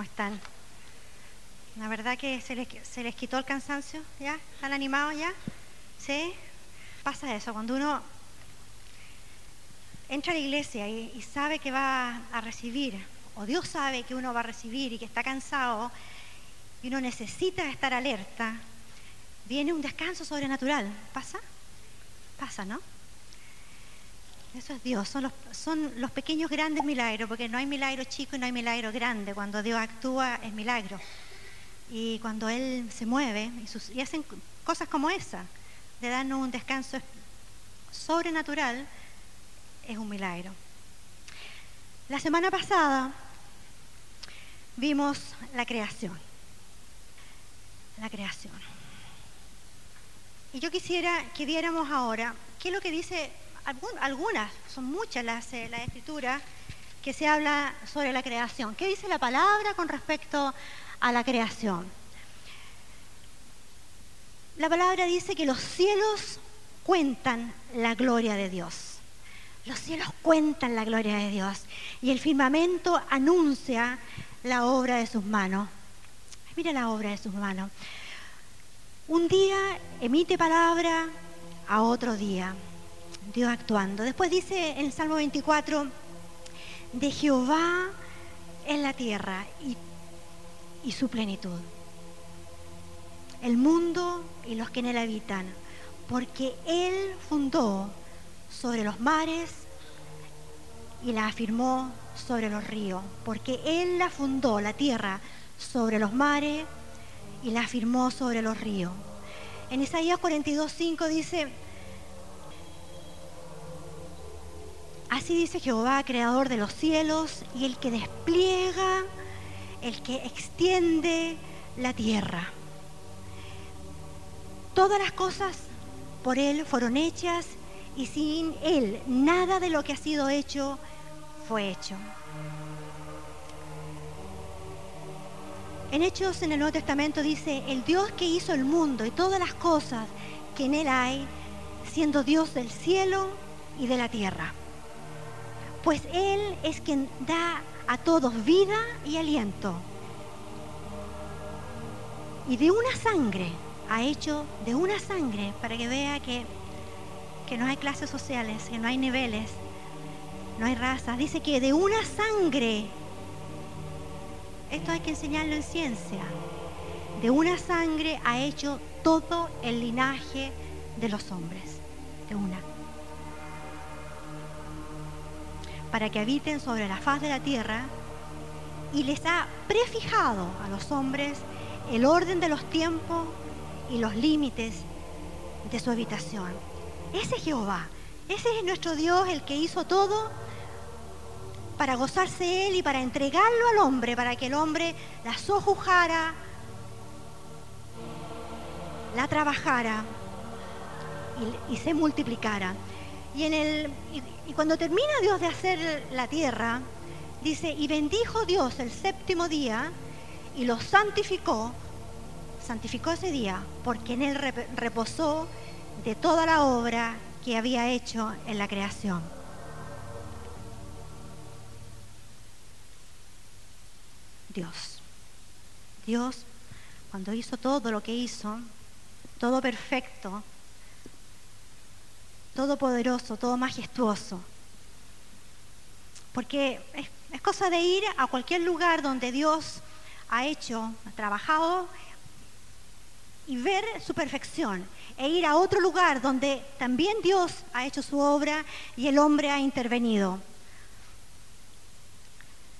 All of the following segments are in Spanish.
¿Cómo están? La verdad que se les, se les quitó el cansancio, ¿ya? ¿Están animados ya? ¿Sí? Pasa eso, cuando uno entra a la iglesia y sabe que va a recibir, o Dios sabe que uno va a recibir y que está cansado, y uno necesita estar alerta, viene un descanso sobrenatural. ¿Pasa? Pasa, ¿no? Eso es Dios, son los, son los pequeños grandes milagros, porque no hay milagro chico y no hay milagro grande. Cuando Dios actúa es milagro. Y cuando Él se mueve y, y hacen cosas como esa, de darnos un descanso sobrenatural, es un milagro. La semana pasada vimos la creación. La creación. Y yo quisiera que viéramos ahora qué es lo que dice algunas, son muchas las, eh, las escrituras que se habla sobre la creación. ¿Qué dice la palabra con respecto a la creación? La palabra dice que los cielos cuentan la gloria de Dios. Los cielos cuentan la gloria de Dios y el firmamento anuncia la obra de sus manos. Mira la obra de sus manos. Un día emite palabra a otro día. Dios actuando. Después dice en el Salmo 24, de Jehová es la tierra y, y su plenitud, el mundo y los que en él habitan, porque Él fundó sobre los mares y la afirmó sobre los ríos, porque Él la fundó, la tierra, sobre los mares y la afirmó sobre los ríos. En Isaías 42.5 dice, Así dice Jehová, creador de los cielos y el que despliega, el que extiende la tierra. Todas las cosas por Él fueron hechas y sin Él nada de lo que ha sido hecho fue hecho. En Hechos en el Nuevo Testamento dice, el Dios que hizo el mundo y todas las cosas que en Él hay, siendo Dios del cielo y de la tierra pues Él es quien da a todos vida y aliento. Y de una sangre, ha hecho de una sangre, para que vea que, que no hay clases sociales, que no hay niveles, no hay razas. Dice que de una sangre, esto hay que enseñarlo en ciencia, de una sangre ha hecho todo el linaje de los hombres, de una. Para que habiten sobre la faz de la tierra y les ha prefijado a los hombres el orden de los tiempos y los límites de su habitación. Ese es Jehová, ese es nuestro Dios, el que hizo todo para gozarse Él y para entregarlo al hombre, para que el hombre la sojujara, la trabajara y, se multiplicara. Y, en el, cuando termina Dios de hacer la tierra, dice, y bendijo Dios el séptimo día y lo santificó, santificó ese día, porque en él reposó de toda la obra que había hecho en la creación. Dios. Dios, cuando hizo todo lo que hizo, todo perfecto, todopoderoso, todo majestuoso. Porque es, cosa de ir a cualquier lugar donde Dios ha hecho, ha trabajado y ver su perfección e ir a otro lugar donde también Dios ha hecho su obra y el hombre ha intervenido.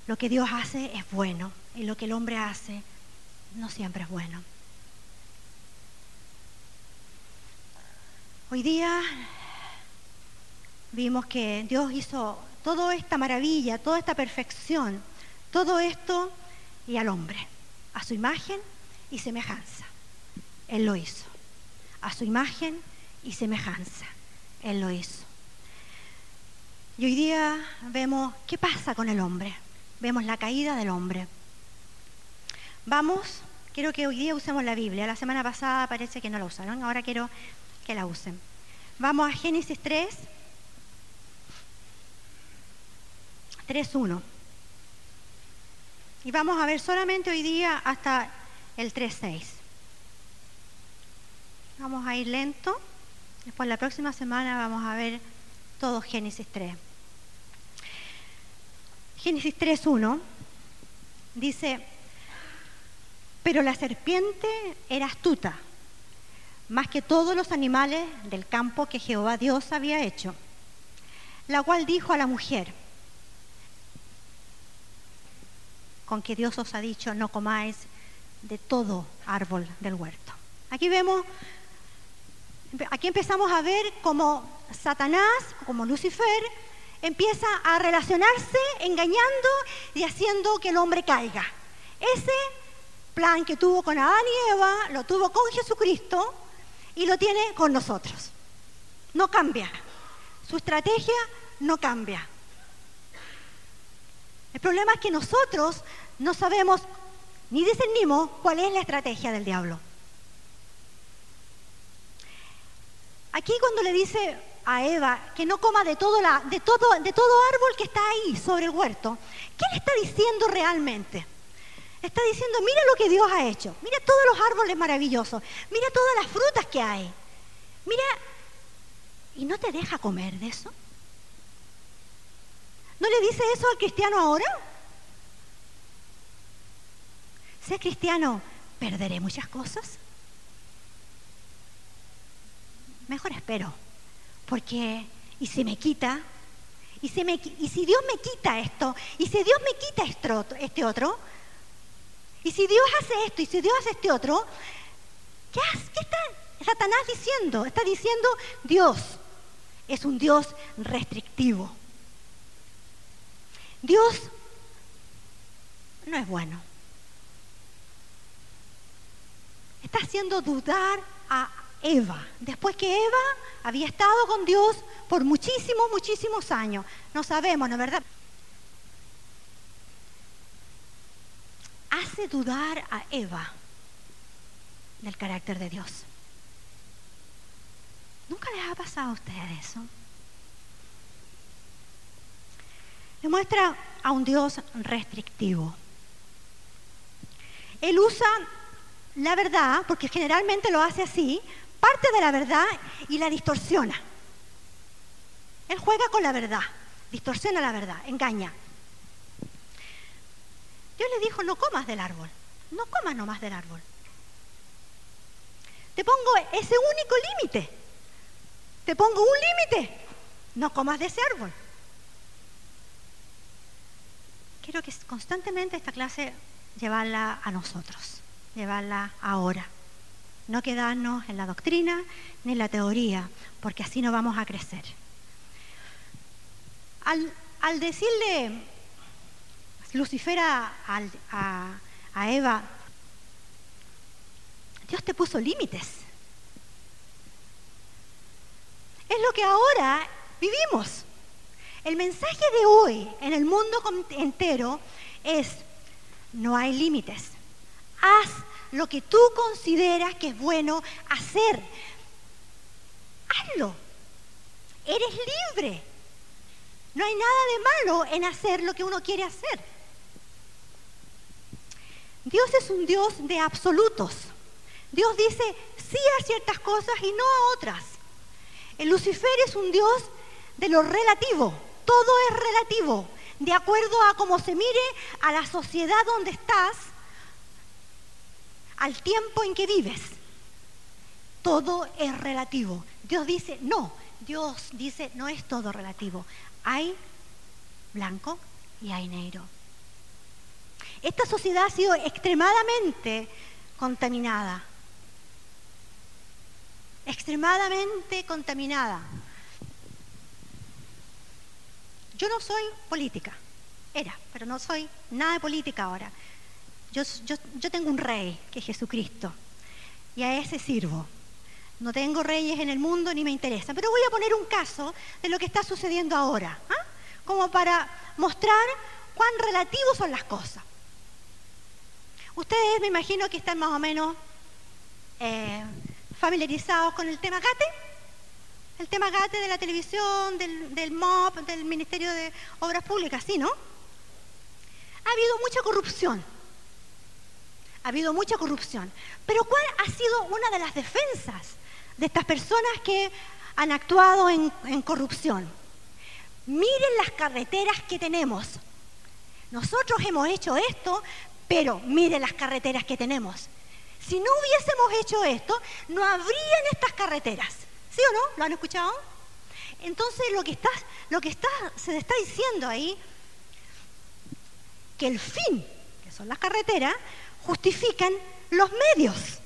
Lo que Dios hace es bueno y lo que el hombre hace no siempre es bueno. Hoy día vimos que Dios hizo toda esta maravilla, toda esta perfección, todo esto y al hombre, a su imagen y semejanza. Él lo hizo. A su imagen y semejanza. Él lo hizo. Y hoy día vemos qué pasa con el hombre. Vemos la caída del hombre. Vamos, quiero que hoy día usemos la Biblia. La semana pasada parece que no la usaron, ahora quiero que la usen. Vamos a Génesis 3, 3.1. Y vamos a ver solamente hoy día hasta el 3.6. Vamos a ir lento. Después la próxima semana vamos a ver todo Génesis 3. Génesis 3.1 dice, pero la serpiente era astuta, más que todos los animales del campo que Jehová Dios había hecho, la cual dijo a la mujer, con que Dios os ha dicho, no comáis de todo árbol del huerto. Aquí vemos, aquí empezamos a ver cómo Satanás, como Lucifer, empieza a relacionarse engañando y haciendo que el hombre caiga. Ese plan que tuvo con Adán y Eva, lo tuvo con Jesucristo y lo tiene con nosotros. No cambia. Su estrategia no cambia. El problema es que nosotros no sabemos ni discernimos cuál es la estrategia del diablo. Aquí cuando le dice a Eva que no coma de todo, la, de, todo, de todo árbol que está ahí sobre el huerto, ¿qué le está diciendo realmente? Está diciendo, mira lo que Dios ha hecho, mira todos los árboles maravillosos, mira todas las frutas que hay, mira, ¿y no te deja comer de eso? ¿No le dice eso al cristiano ahora? Ser cristiano, ¿perderé muchas cosas? Mejor espero, porque ¿y si me quita? ¿Y si, Dios me quita esto? ¿Y si Dios me quita este otro? ¿Y si Dios hace esto? ¿Y si Dios hace este otro? ¿Qué, ¿Qué está Satanás diciendo? Está diciendo Dios es un Dios restrictivo. Dios no es bueno. Está haciendo dudar a Eva, después que Eva había estado con Dios por muchísimos, muchísimos años. No sabemos, ¿no es verdad? Hace dudar a Eva del carácter de Dios. ¿Nunca les ha pasado a ustedes eso? Demuestra a un Dios restrictivo. Él usa la verdad, porque generalmente lo hace así, parte de la verdad y la distorsiona. Él juega con la verdad, distorsiona la verdad, engaña. Dios le dijo, no comas del árbol, no comas nomás del árbol. Te pongo ese único límite. Te pongo un límite. No comas de ese árbol. Quiero que constantemente esta clase llevarla a nosotros, llevarla ahora. No quedarnos en la doctrina ni en la teoría, porque así no vamos a crecer. Al, decirle Lucifer a, a Eva, Dios te puso límites. Es lo que ahora vivimos. El mensaje de hoy en el mundo entero es, no hay límites. Haz lo que tú consideras que es bueno hacer. Hazlo. Eres libre. No hay nada de malo en hacer lo que uno quiere hacer. Dios es un Dios de absolutos. Dios dice sí a ciertas cosas y no a otras. El Lucifer es un Dios de lo relativo todo es relativo, de acuerdo a cómo se mire a la sociedad donde estás, al tiempo en que vives. Todo es relativo. Dios dice, no, Dios dice, no es todo relativo. Hay blanco y hay negro. Esta sociedad ha sido extremadamente contaminada. Extremadamente contaminada. Yo no soy política, era, pero no soy nada de política ahora. Yo, tengo un rey, que es Jesucristo, y a ese sirvo. No tengo reyes en el mundo ni me interesa, pero voy a poner un caso de lo que está sucediendo ahora, ¿ah? como para mostrar cuán relativos son las cosas. Ustedes me imagino que están más o menos eh, familiarizados con el tema GATE el tema GATE de la televisión, del, del MOP, del Ministerio de Obras Públicas, ¿sí, no? ha habido mucha corrupción. Ha habido mucha corrupción. Pero ¿cuál ha sido una de las defensas de estas personas que han actuado en, en corrupción? Miren las carreteras que tenemos. Nosotros hemos hecho esto, pero miren las carreteras que tenemos. Si no hubiésemos hecho esto, no habrían estas carreteras. ¿Sí o no? ¿Lo han escuchado? Entonces lo que está, lo que está, se está diciendo ahí, que el fin, que son las carreteras, justifican los medios.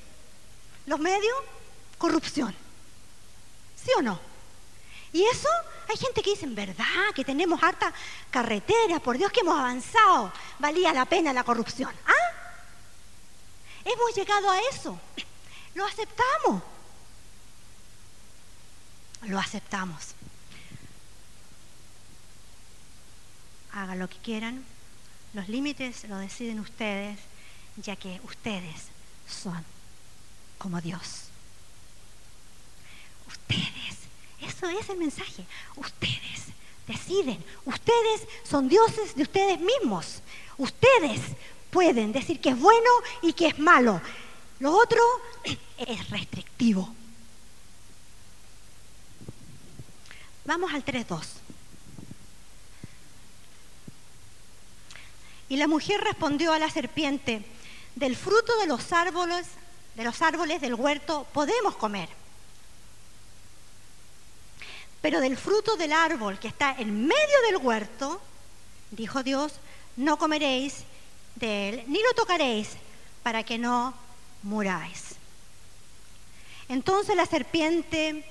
Los medios, corrupción. ¿Sí o no? Y eso, hay gente que dice, ¿verdad? Que tenemos harta carretera, por Dios que hemos avanzado, valía la pena la corrupción. ¿Ah? Hemos llegado a eso. Lo aceptamos. Lo aceptamos. Hagan lo que quieran. Los límites lo deciden ustedes, ya que ustedes son como Dios. Ustedes eso es el mensaje. Ustedes deciden. Ustedes son dioses de ustedes mismos. Ustedes pueden decir que es bueno y que es malo. Lo otro es restrictivo. Vamos al 3.2. Y la mujer respondió a la serpiente, del fruto de los árboles, de los árboles del huerto podemos comer pero del fruto del árbol que está en medio del huerto, dijo Dios, no comeréis de él, ni lo tocaréis, para que no muráis. Entonces la serpiente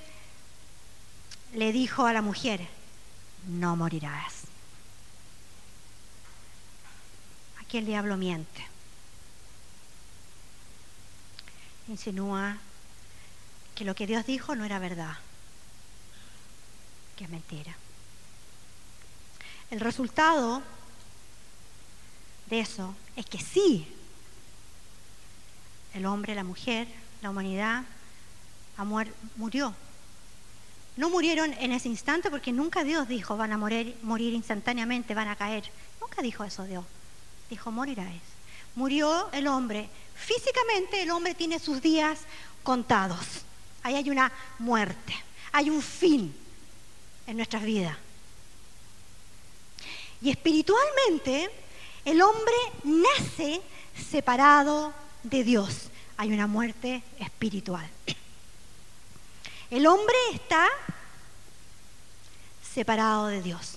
le dijo a la mujer, no morirás. Aquí el diablo miente. Insinúa que lo que Dios dijo no era verdad que es mentira. El resultado de eso es que sí, el hombre, la mujer, la humanidad murió. No murieron en ese instante porque nunca Dios dijo van a morir, morir instantáneamente, van a caer. Nunca dijo eso Dios. Dijo morirás. Murió el hombre. Físicamente el hombre tiene sus días contados. Ahí hay una muerte, hay un fin en nuestras vidas. Y espiritualmente, el hombre nace separado de Dios. Hay una muerte espiritual. El hombre está separado de Dios.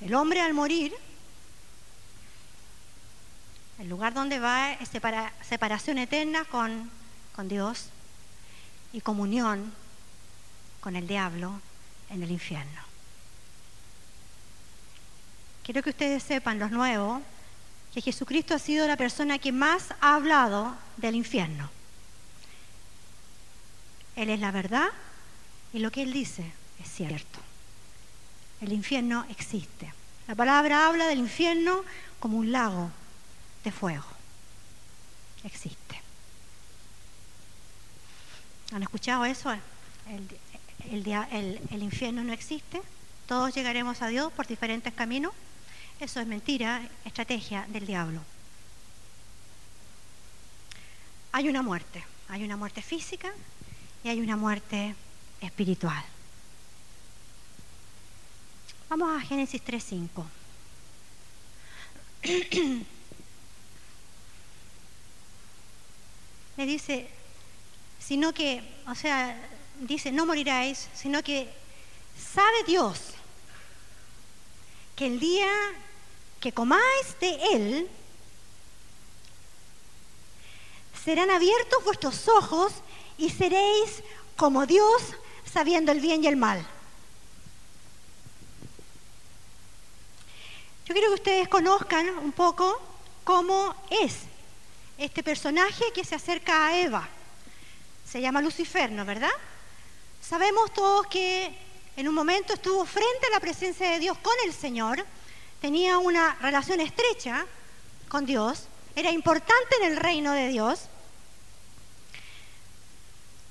El hombre al morir, el lugar donde va es separación eterna con, con Dios y comunión con el diablo en el infierno. Quiero que ustedes sepan, los nuevos, que Jesucristo ha sido la persona que más ha hablado del infierno. Él es la verdad y lo que Él dice es cierto. El infierno existe. La palabra habla del infierno como un lago de fuego. Existe. ¿Han escuchado eso? El, infierno no existe, todos llegaremos a Dios por diferentes caminos. Eso es mentira, estrategia del diablo. Hay una muerte, hay una muerte física y hay una muerte espiritual. Vamos a Génesis 3.5. Le dice, sino que, o sea, dice, no moriráis, sino que sabe Dios que el día que comáis de Él, serán abiertos vuestros ojos y seréis como Dios sabiendo el bien y el mal. Yo quiero que ustedes conozcan un poco cómo es este personaje que se acerca a Eva se llama Lucifer, ¿no verdad? Sabemos todos que en un momento estuvo frente a la presencia de Dios con el Señor, tenía una relación estrecha con Dios, era importante en el reino de Dios.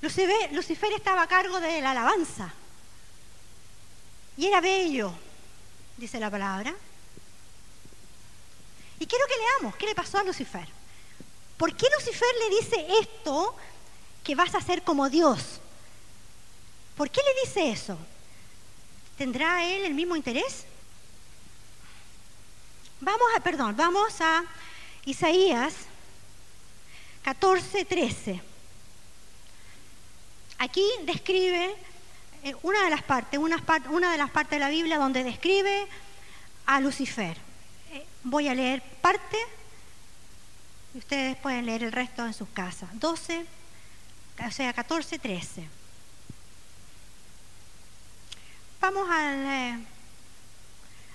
Lucifer, Lucifer estaba a cargo de la alabanza y era bello, dice la palabra. Y quiero que leamos qué le pasó a Lucifer. ¿Por qué Lucifer le dice esto que vas a ser como Dios? ¿Por qué le dice eso? ¿Tendrá él el mismo interés? Vamos a, perdón, vamos a Isaías 14, 13. Aquí describe eh, una de las partes, una, de las partes de la Biblia donde describe a Lucifer. Eh, voy a leer parte y ustedes pueden leer el resto en sus casas. 12, o sea, 14, 13. Vamos al, eh,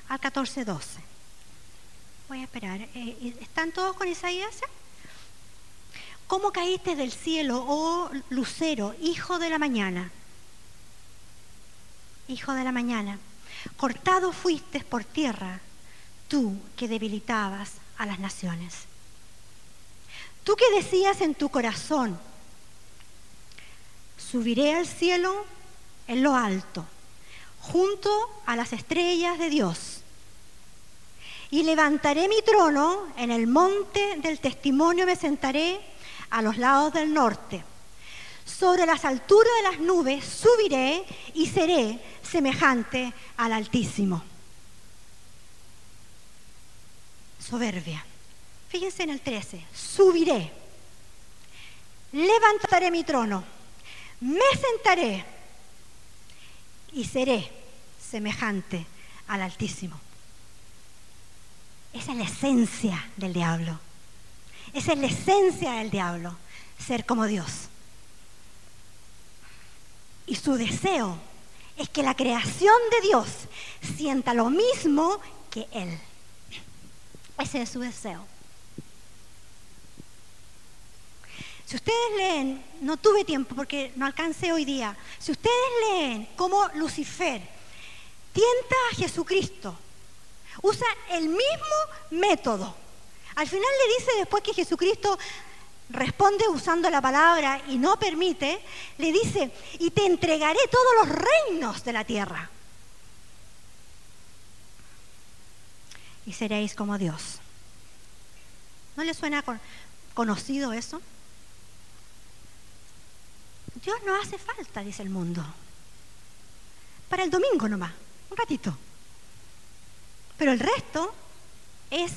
al 14, 12. Voy a esperar. ¿Están todos con Isaías? ¿Cómo caíste del cielo, oh lucero, hijo de la mañana? Hijo de la mañana, cortado fuiste por tierra, tú que debilitabas a las naciones. Tú que decías en tu corazón, subiré al cielo en lo alto, junto a las estrellas de Dios, y levantaré mi trono en el monte del testimonio, me sentaré a los lados del norte. Sobre las alturas de las nubes subiré y seré semejante al Altísimo. Soberbia. Fíjense en el 13. Subiré. Levantaré mi trono. Me sentaré y seré semejante al Altísimo. Esa es la esencia del diablo. Esa es la esencia del diablo, ser como Dios. Y su deseo es que la creación de Dios sienta lo mismo que Él. Ese es su deseo. Si ustedes leen, no tuve tiempo porque no alcancé hoy día, si ustedes leen cómo Lucifer tienta a Jesucristo, usa el mismo método al final le dice después que Jesucristo responde usando la palabra y no permite, le dice, y te entregaré todos los reinos de la tierra. Y seréis como Dios. ¿No le suena conocido eso? Dios no hace falta, dice el mundo. Para el domingo nomás, un ratito. Pero el resto es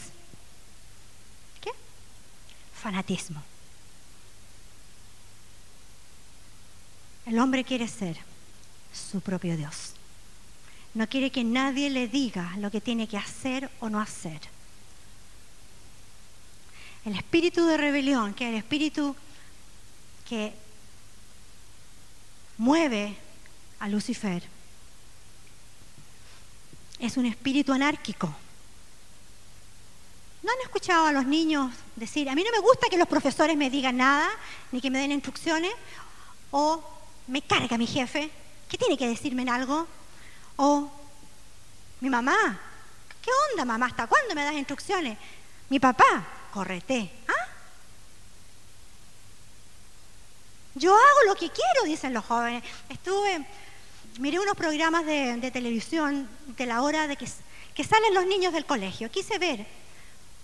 fanatismo. El hombre quiere ser su propio Dios. No quiere que nadie le diga lo que tiene que hacer o no hacer. El espíritu de rebelión, que es el espíritu que mueve a Lucifer, es un espíritu anárquico ¿No han escuchado a los niños decir, a mí no me gusta que los profesores me digan nada, ni que me den instrucciones? O me carga mi jefe, ¿qué tiene que decirme en algo? O mi mamá, ¿qué onda mamá? ¿Hasta cuándo me das instrucciones? Mi papá, correte. ¿Ah? Yo hago lo que quiero, dicen los jóvenes. Estuve, miré unos programas de, televisión de la hora de que, que salen los niños del colegio. Quise ver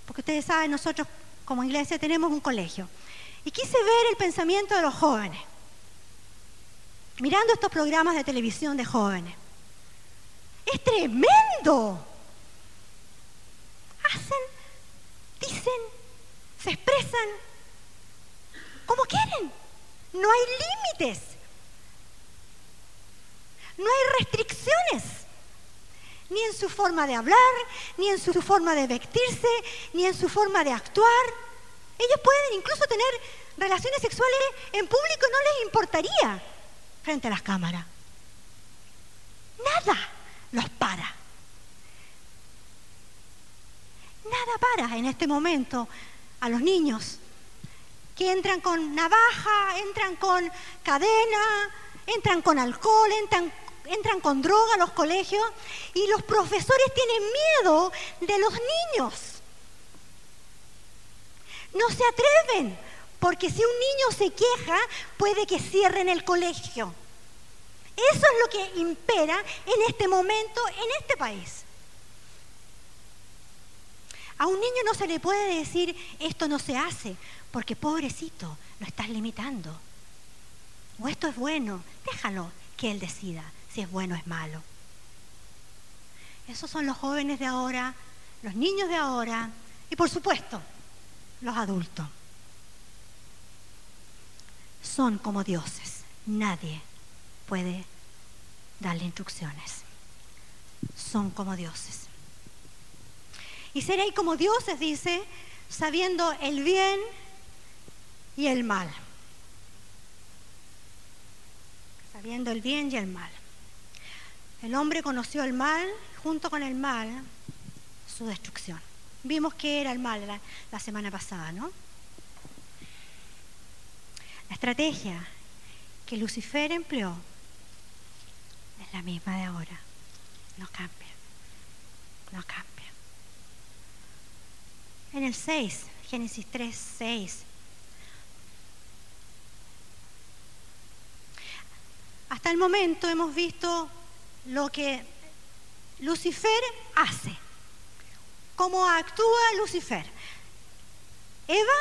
porque ustedes saben, nosotros como iglesia tenemos un colegio. Y quise ver el pensamiento de los jóvenes, mirando estos programas de televisión de jóvenes. Es tremendo. Hacen, dicen, se expresan como quieren. No hay límites. No hay restricciones ni en su forma de hablar, ni en su forma de vestirse, ni en su forma de actuar. Ellos pueden incluso tener relaciones sexuales en público, no les importaría frente a las cámaras. Nada los para. Nada para en este momento a los niños que entran con navaja, entran con cadena, entran con alcohol, entran entran con droga a los colegios y los profesores tienen miedo de los niños. No se atreven, porque si un niño se queja, puede que cierren el colegio. Eso es lo que impera en este momento en este país. A un niño no se le puede decir esto no se hace, porque pobrecito, lo estás limitando. O esto es bueno, déjalo que él decida si es bueno o es malo. Esos son los jóvenes de ahora, los niños de ahora y por supuesto los adultos. Son como dioses. Nadie puede darle instrucciones. Son como dioses. Y seréis como dioses, dice, sabiendo el bien y el mal. Sabiendo el bien y el mal. El hombre conoció el mal, junto con el mal, su destrucción. Vimos que era el mal la, la semana pasada, ¿no? La estrategia que Lucifer empleó es la misma de ahora. No cambia. No cambia. En el 6, Génesis 3, 6. Hasta el momento hemos visto lo que Lucifer hace, cómo actúa Lucifer. Eva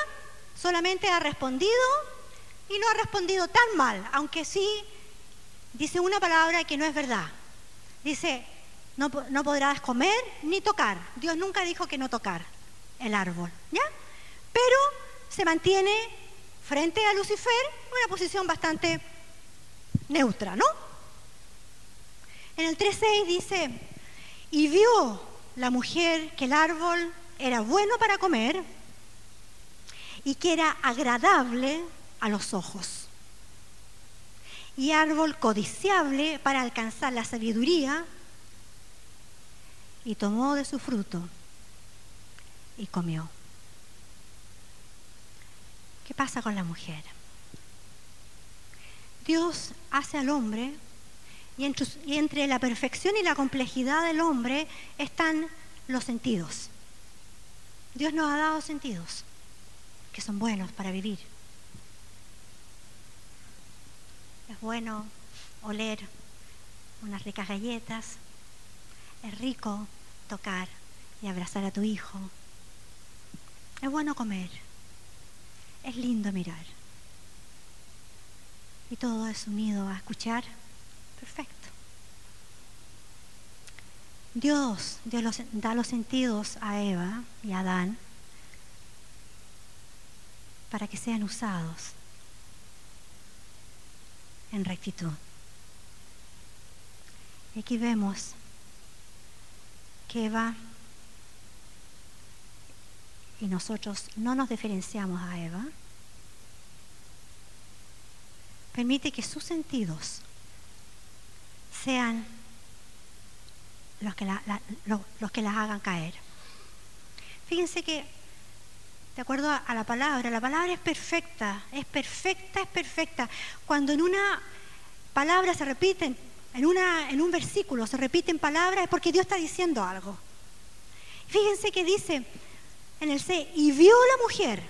solamente ha respondido y no ha respondido tan mal, aunque sí dice una palabra que no es verdad. Dice, no, no podrás comer ni tocar. Dios nunca dijo que no tocar el árbol, ¿ya? Pero se mantiene frente a Lucifer en una posición bastante neutra, ¿no? En el 3.6 dice, y vio la mujer que el árbol era bueno para comer y que era agradable a los ojos y árbol codiciable para alcanzar la sabiduría y tomó de su fruto y comió. ¿Qué pasa con la mujer? Dios hace al hombre y entre, la perfección y la complejidad del hombre están los sentidos. Dios nos ha dado sentidos que son buenos para vivir. Es bueno oler unas ricas galletas. Es rico tocar y abrazar a tu hijo. Es bueno comer. Es lindo mirar. Y todo es unido a escuchar Perfecto. Dios, da los sentidos a Eva y a Adán para que sean usados en rectitud. Y aquí vemos que Eva y nosotros no nos diferenciamos a Eva, permite que sus sentidos sean los que, los, que las hagan caer. Fíjense que, de acuerdo a, la palabra, la palabra es perfecta, es perfecta, es perfecta. Cuando en una palabra se repiten, en, una, en un versículo se repiten palabras, es porque Dios está diciendo algo. Fíjense que dice en el C, y vio la mujer,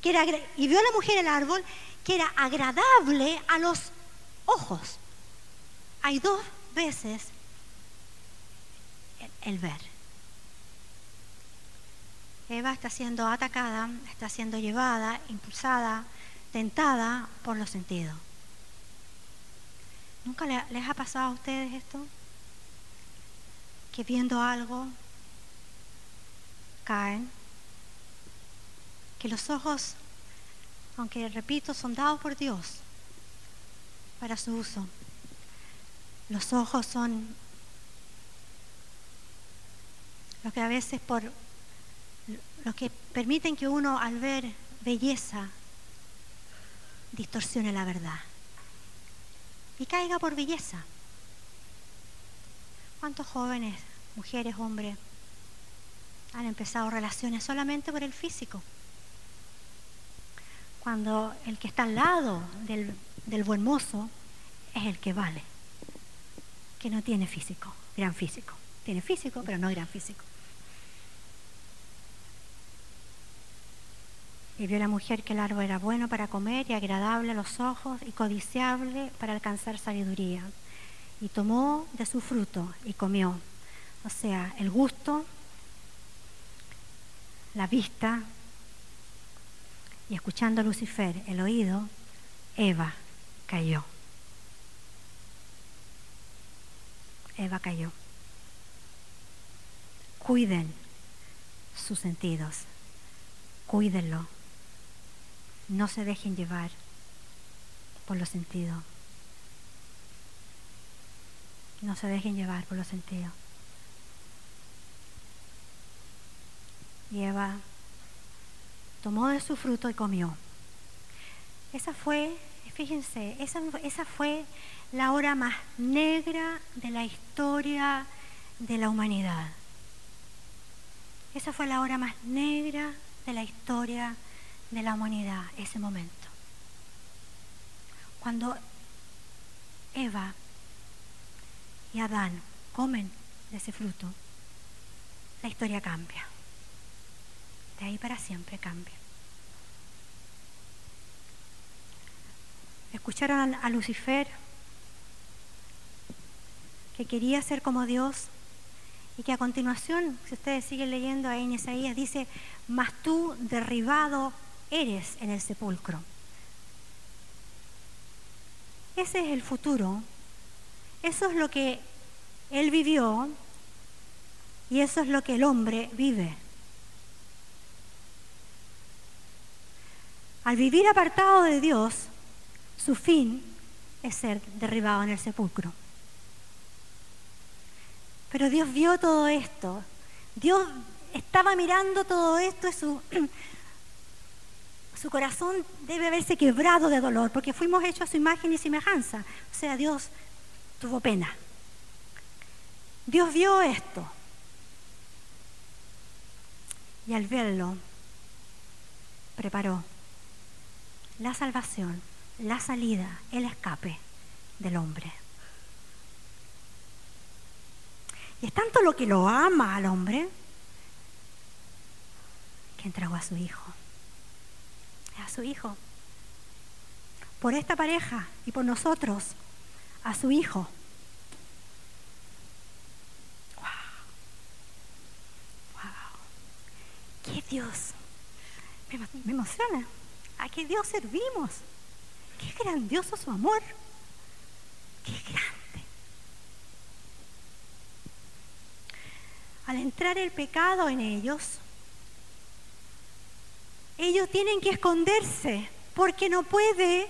que era, y vio la mujer el árbol, que era agradable a los ojos hay dos veces el, ver. Eva está siendo atacada, está siendo llevada, impulsada, tentada por los sentidos. ¿Nunca les ha pasado a ustedes esto? Que viendo algo caen, que los ojos, aunque repito, son dados por Dios para su uso, los ojos son lo que a veces por los que permiten que uno al ver belleza distorsione la verdad y caiga por belleza. ¿Cuántos jóvenes, mujeres, hombres han empezado relaciones solamente por el físico? Cuando el que está al lado del, del buen mozo es el que vale que no tiene físico, gran físico. Tiene físico, pero no gran físico. Y vio la mujer que el árbol era bueno para comer y agradable a los ojos y codiciable para alcanzar sabiduría. Y tomó de su fruto y comió. O sea, el gusto la vista y escuchando a Lucifer el oído, Eva cayó. Eva cayó. Cuiden sus sentidos, cuídenlo. No se dejen llevar por los sentidos. No se dejen llevar por los sentidos. Y Eva tomó de su fruto y comió. Esa fue, fíjense, esa, esa fue la hora más negra de la historia de la humanidad. Esa fue la hora más negra de la historia de la humanidad, ese momento. Cuando Eva y Adán comen de ese fruto, la historia cambia. De ahí para siempre cambia. Escucharon a Lucifer que quería ser como Dios y que a continuación, si ustedes siguen leyendo ahí en Isaías, dice, mas tú derribado eres en el sepulcro. Ese es el futuro. Eso es lo que él vivió y eso es lo que el hombre vive. Al vivir apartado de Dios, su fin es ser derribado en el sepulcro. Pero Dios vio todo esto. Dios estaba mirando todo esto y su, su corazón debe haberse quebrado de dolor, porque fuimos hechos a su imagen y semejanza. O sea, Dios tuvo pena. Dios vio esto. Y al verlo, preparó la salvación, la salida, el escape del hombre. Y es tanto lo que lo ama al hombre que entregó a su hijo. A su hijo. Por esta pareja y por nosotros, a su hijo. Wow. ¡Qué Dios! me emociona. ¿A qué Dios servimos? Qué grandioso su amor. Qué grande. Al entrar el pecado en ellos, ellos tienen que esconderse porque no puede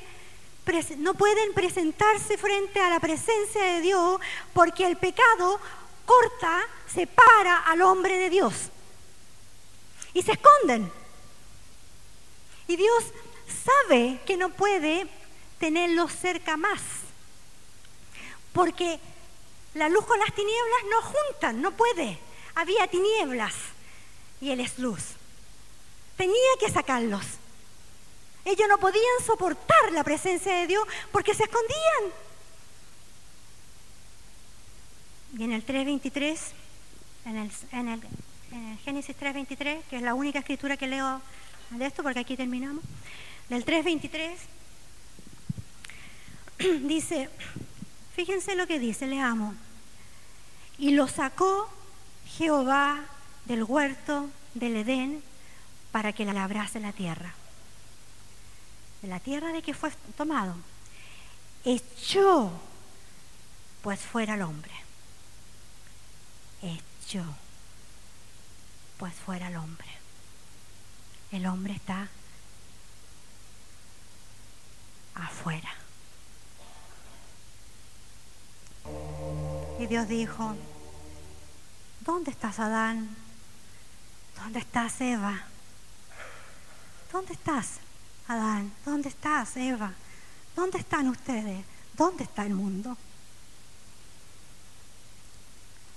no pueden presentarse frente a la presencia de Dios porque el pecado corta, separa al hombre de Dios. Y se esconden. Y Dios sabe que no puede tenerlos cerca más. Porque la luz con las tinieblas no juntan, no puede. Había tinieblas y Él es luz. Tenía que sacarlos. Ellos no podían soportar la presencia de Dios porque se escondían. Y en el 3.23, en el, en, el, en el Génesis 3.23, que es la única escritura que leo de esto porque aquí terminamos, del 3.23, dice, fíjense lo que dice, le amo, y lo sacó Jehová del huerto del Edén para que la labrase la tierra. De la tierra de que fue tomado, echó pues fuera el hombre. Echó pues fuera el hombre el hombre está afuera. Y Dios dijo, ¿dónde estás Adán? ¿Dónde estás Eva? ¿Dónde estás Adán? ¿Dónde estás Eva? ¿Dónde están ustedes? ¿Dónde está el mundo?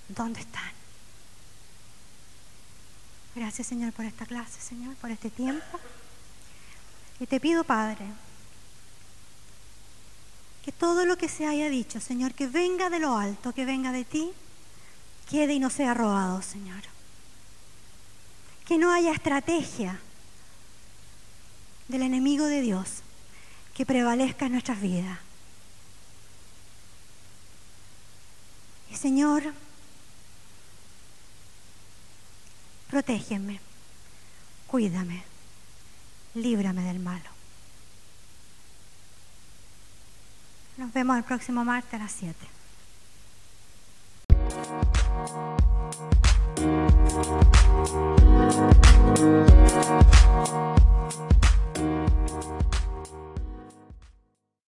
¿Dónde están? Gracias, Señor, por esta clase, Señor, por este tiempo. Y te pido, Padre, que todo lo que se haya dicho, Señor, que venga de lo alto, que venga de ti, quede y no sea robado, Señor. Que no haya estrategia del enemigo de Dios que prevalezca en nuestras vidas. Y Señor, protégeme. cuídame, líbrame del malo. Nos vemos el próximo martes a las 7.